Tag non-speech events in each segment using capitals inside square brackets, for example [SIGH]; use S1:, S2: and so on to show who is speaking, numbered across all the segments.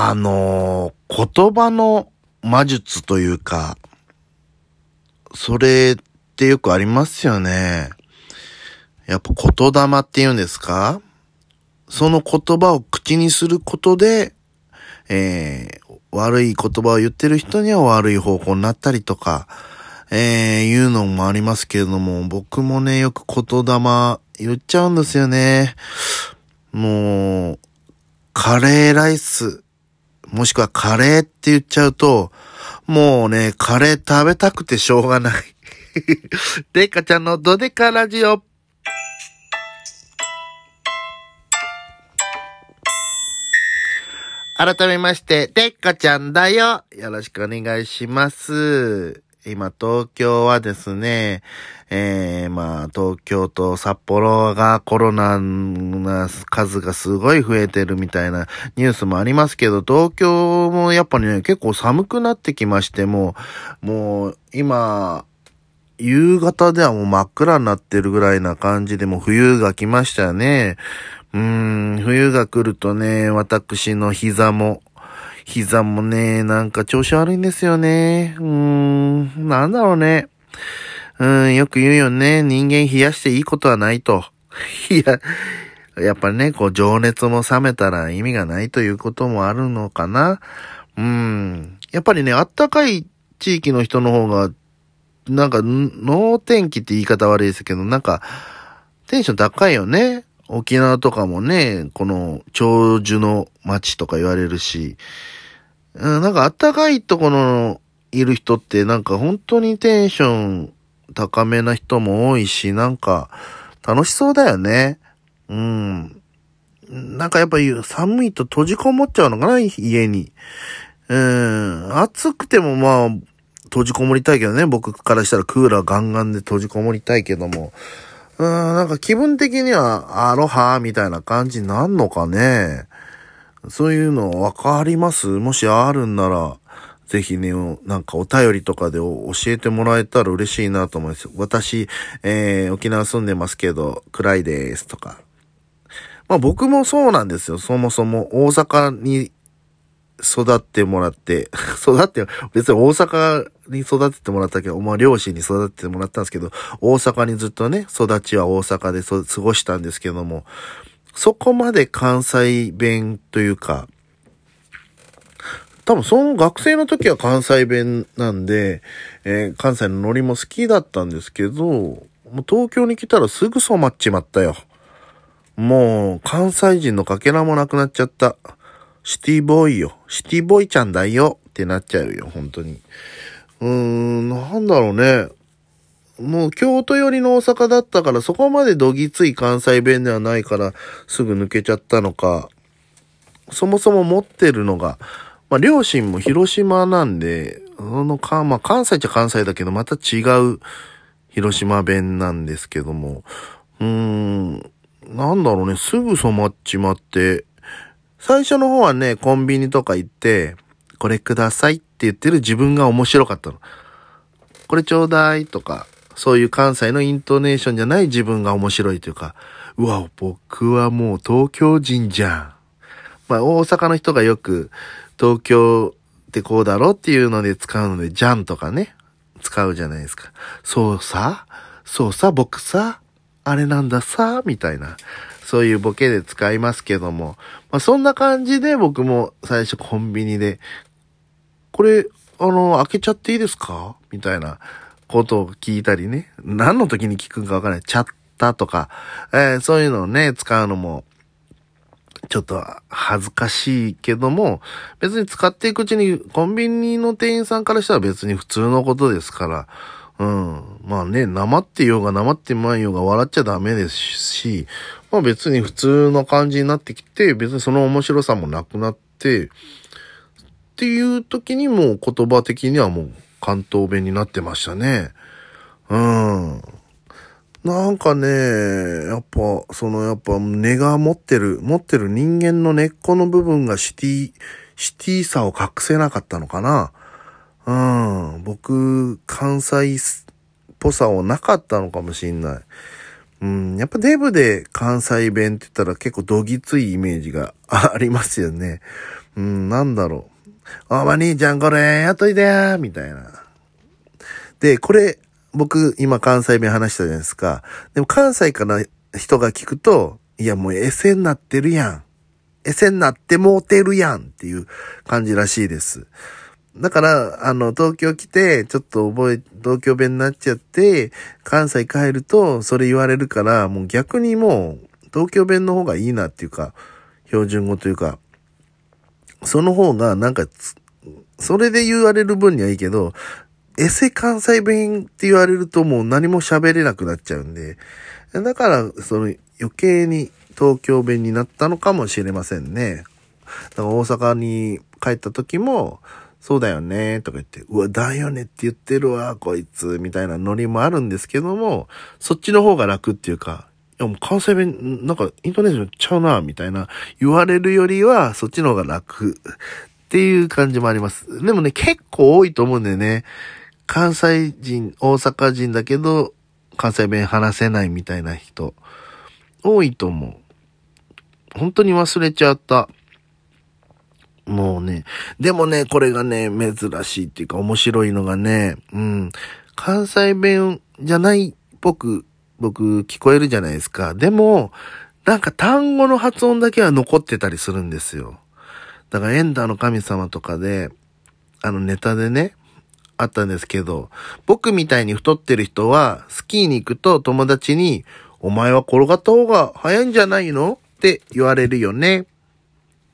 S1: あのー、言葉の魔術というか、それってよくありますよね。やっぱ言霊って言うんですか？その言葉を口にすることで、えー、悪い言葉を言ってる人には悪い方向になったりとか、えー、いうのもありますけれども、僕もね、よく言霊言っちゃうんですよね。もう、カレーライス、もしくはカレーって言っちゃうと、もうね、カレー食べたくてしょうがない。[LAUGHS] デカちゃんのドデカラジオ。改めまして、てっかちゃんだよ。よろしくお願いします。今、東京はですね、えー、まあ、東京と札幌がコロナの数がすごい増えてるみたいなニュースもありますけど、東京もやっぱりね、結構寒くなってきまして、も、もう、今、夕方ではもう真っ暗になってるぐらいな感じでも冬が来ましたよね。うーん、冬が来るとね、私の膝も、膝もね、なんか調子悪いんですよね。うーん、なんだろうね。うん、よく言うよね。人間冷やしていいことはないと。[LAUGHS] いや、やっぱりね、こう、情熱も冷めたら意味がないということもあるのかな。うん。やっぱりね、あったかい地域の人の方が、なんか、脳天気って言い方悪いですけど、なんか、テンション高いよね。沖縄とかもね、この長寿の街とか言われるし、うん、なんか暖かいところのいる人ってなんか本当にテンション高めな人も多いし、なんか楽しそうだよね。うん。なんかやっぱり寒いと閉じこもっちゃうのかな、家に。うん。暑くてもまあ、閉じこもりたいけどね。僕からしたらクーラーガンガンで閉じこもりたいけども。うん、なんか気分的にはアロハみたいな感じになんのかね。そういうのわかります？もしあるんなら、ぜひね、なんかお便りとかで教えてもらえたら嬉しいなと思います。私、えー、沖縄住んでますけど、暗いですとか。まあ僕もそうなんですよ。そもそも大阪に育ってもらって、[LAUGHS] 育って、別に大阪に育ててもらったけど、まあ両親に育ててもらったんですけど、大阪にずっとね、育ちは大阪で過ごしたんですけども、そこまで関西弁というか、多分その学生の時は関西弁なんで、えー、関西のノリも好きだったんですけど、もう東京に来たらすぐ染まっちまったよ。もう関西人のかけらもなくなっちゃった。シティボーイよ。シティボーイちゃんだよってなっちゃうよ、本当に。うーん、なんだろうね。もう京都寄りの大阪だったからそこまでどぎつい関西弁ではないからすぐ抜けちゃったのか、そもそも持ってるのが、まあ両親も広島なんで、そのか、まあ関西っちゃ関西だけどまた違う広島弁なんですけども、うーん、なんだろうね、すぐ染まっちまって、最初の方はね、コンビニとか行って、これくださいって言ってる自分が面白かったの。これちょうだいとか、そういう関西のイントネーションじゃない自分が面白いというか、うわ、僕はもう東京人じゃん。まあ大阪の人がよく東京ってこうだろっていうので使うので、じゃんとかね、使うじゃないですか。そうさ、そうさ、僕さ、あれなんださ、みたいな。そういうボケで使いますけども。まあ、そんな感じで僕も最初コンビニで、これ、あの、開けちゃっていいですか？みたいなことを聞いたりね。何の時に聞くかわからない。チャッタとか、えー、そういうのをね、使うのも、ちょっと恥ずかしいけども、別に使っていくうちにコンビニの店員さんからしたら別に普通のことですから、うん。まあね、生ってようが生ってまいようが笑っちゃダメですし、まあ別に普通の感じになってきて、別にその面白さもなくなって、っていう時にもう言葉的にはもう関東弁になってましたね。うん。なんかね、やっぱ、そのやっぱ根が持ってる、持ってる人間の根っこの部分がシティ、シティさを隠せなかったのかな。うん。僕、関西っぽさはなかったのかもしんない。うん、やっぱデブで関西弁って言ったら結構どぎついイメージが [LAUGHS] ありますよね。うん、なんだろう。おま兄ちゃんこれやっといてやみたいな。で、これ、僕今関西弁話したじゃないですか。でも関西から人が聞くと、いやもうエセになってるやん。エセになってもうてるやんっていう感じらしいです。だから、あの、東京来て、ちょっと覚え、東京弁になっちゃって、関西帰ると、それ言われるから、もう逆にもう、東京弁の方がいいなっていうか、標準語というか、その方が、なんか、それで言われる分にはいいけど、エセ関西弁って言われるともう何も喋れなくなっちゃうんで、だから、その余計に東京弁になったのかもしれませんね。だから大阪に帰った時も、そうだよね、とか言って、うわ、だよねって言ってるわ、こいつ、みたいなノリもあるんですけども、そっちの方が楽っていうか、やもう関西弁、なんかイントネーションちゃうな、みたいな言われるよりは、そっちの方が楽っていう感じもあります。でもね、結構多いと思うんだよね。関西人、大阪人だけど、関西弁話せないみたいな人、多いと思う。本当に忘れちゃった。もうね、でもね、これがね、珍しいっていうか面白いのがね、うん、関西弁じゃないっぽく僕聞こえるじゃないですか。でも、なんか単語の発音だけは残ってたりするんですよ。だからエンダーの神様とかで、あのネタでね、あったんですけど、僕みたいに太ってる人は、スキーに行くと友達に、お前は転がった方が早いんじゃないの？って言われるよね。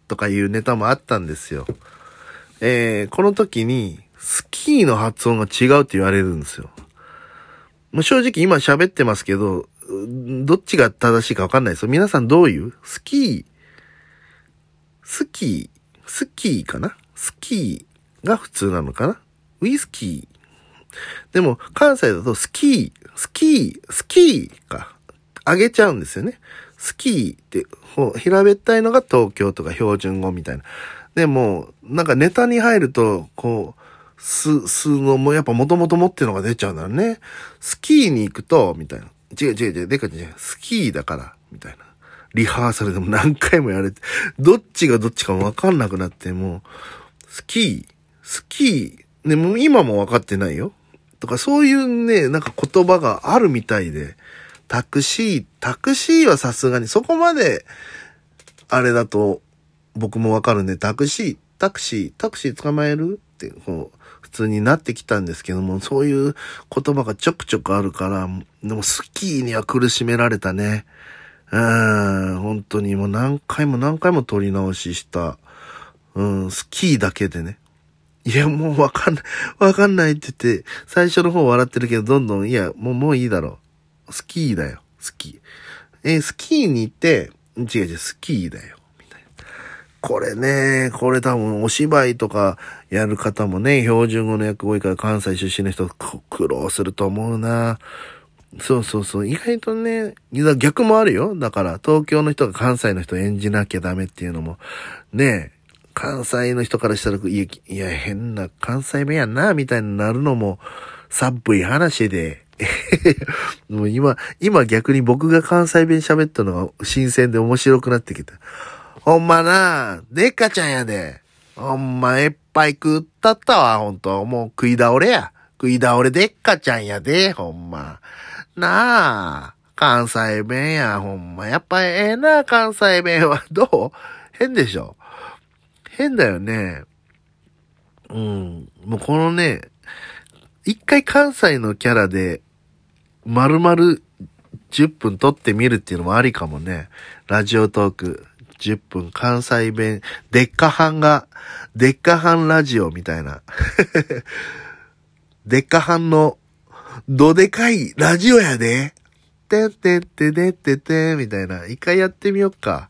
S1: とかいうネタもあったんですよ。えー、この時に、スキーの発音が違うって言われるんですよ。もう正直今喋ってますけど、どっちが正しいかわかんないですよ。皆さんどういう？スキー、スキー、スキーかな？スキーが普通なのかな？ウイスキー。でも、関西だとスキー、スキー、スキーか。あげちゃうんですよね。スキーって、平べったいのが東京とか標準語みたいな。でも、なんかネタに入ると、こう、す、すのもやっぱもともと持ってるのが出ちゃうんだね。スキーに行くと、みたいな。違う違う違う、でか違う。スキーだから、みたいな。リハーサルでも何回もやれて、どっちがどっちかもわかんなくなって、もう、スキー、スキー、ね、もう今もわかってないよ。とか、そういうね、なんか言葉があるみたいで、タクシー、タクシーはさすがにそこまで、あれだと僕もわかるんで、タクシー、タクシー、タクシー捕まえるって、こう、普通になってきたんですけども、そういう言葉がちょくちょくあるから、でもスキーには苦しめられたね。うん、本当にもう何回も何回も撮り直しした。うん、スキーだけでね。いや、もうわかんない、わかんないって言って、最初の方笑ってるけど、どんどん、いや、もう、もういいだろう。スキーだよ、スキー。え、スキーに行って、違う違う、スキーだよ。これね、これ多分お芝居とかやる方もね、標準語の役多いから関西出身の人苦労すると思うな。そうそうそう。意外とね、逆もあるよ。だから、東京の人が関西の人演じなきゃダメっていうのも、ね、関西の人からしたら、いや、いや変な関西弁やんな、みたいになるのも、寒い話で、[LAUGHS] もう今、今逆に僕が関西弁喋ったのが新鮮で面白くなってきた。ほんまな、でっかちゃんやで。ほんま、えっぱい食ったったわ、ほんと。もう食い倒れや。食い倒れでっかちゃんやで、ほんま。なあ、関西弁や、ほんま。やっぱええな、関西弁は。どう？変でしょ？変だよね。うん。もうこのね、一回関西のキャラで、丸々10分撮ってみるっていうのもありかもね。ラジオトーク10分関西弁、デッカハンが、デッカハンラジオみたいな。[LAUGHS] デッカハンの、どでかいラジオやで。てんてんてでっててみたいな。一回やってみよっか。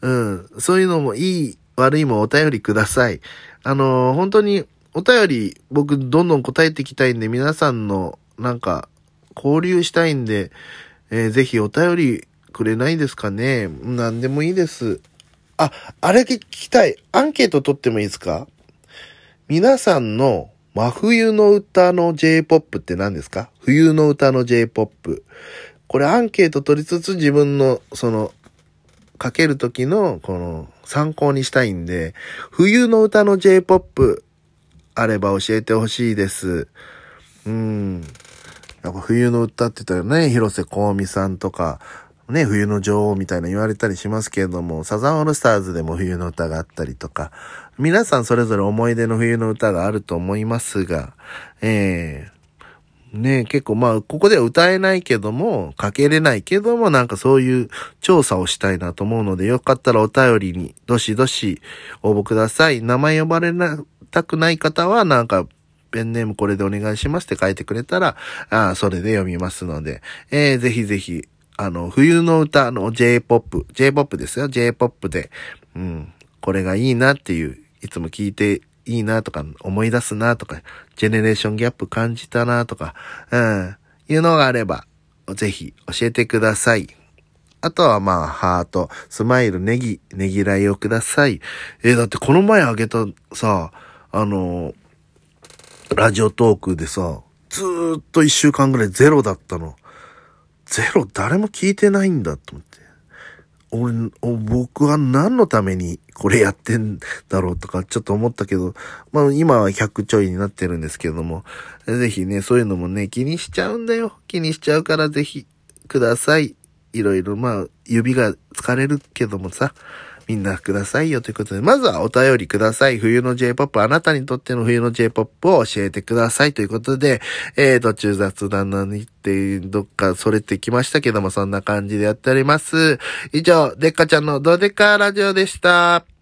S1: うん。そういうのもいい、悪いもお便りください。あのー、本当にお便り僕どんどん答えていきたいんで、皆さんのなんか交流したいんで、えー、ぜひお便りくれないですかね。何でもいいです。あ、あれ聞きたい。アンケート取ってもいいですか？皆さんの真冬の歌の J-POP って何ですか？冬の歌の J-POP。これアンケート取りつつ自分の、その、かける時の、この、参考にしたいんで、冬の歌の J-POP あれば教えてほしいです。うん。やっぱ冬の歌って言ったらね、広瀬香美さんとか、ね、冬の女王みたいな言われたりしますけれども、サザンオールスターズでも冬の歌があったりとか、皆さんそれぞれ思い出の冬の歌があると思いますが、ええー、ね結構まあ、ここでは歌えないけども、かけれないけども、なんかそういう調査をしたいなと思うので、よかったらお便りにどしどし応募ください。名前呼ばれなたくない方は、なんかペンネームこれでお願いしますって書いてくれたら、あそれで読みますので、えー、ぜひぜひ、あの、冬の歌の J-POP、J-POP ですよ、J-POP で、うん、これがいいなっていう、いつも聞いていいなとか、思い出すなとか、ジェネレーションギャップ感じたなとか、うん、いうのがあれば、ぜひ教えてください。あとはまあ、ハート、スマイル、ネギ、ネギライをください。えー、だってこの前あげたさ、あのラジオトークでさ、ずーっと一週間ぐらいゼロだったの。ゼロ誰も聞いてないんだと思って。俺、僕は何のためにこれやってんだろうとかちょっと思ったけど、まあ今は100ちょいになってるんですけども、ぜひね、そういうのもね、気にしちゃうんだよ。気にしちゃうからぜひください。いろいろまあ指が疲れるけどもさ、みんなくださいよということで、まずはお便りください。冬の J-POP、あなたにとっての冬の J-POP を教えてくださいということで、えー、途中雑談なのにってどっかそれてきましたけども、そんな感じでやっております。以上、デッカちゃんのドデカラジオでした。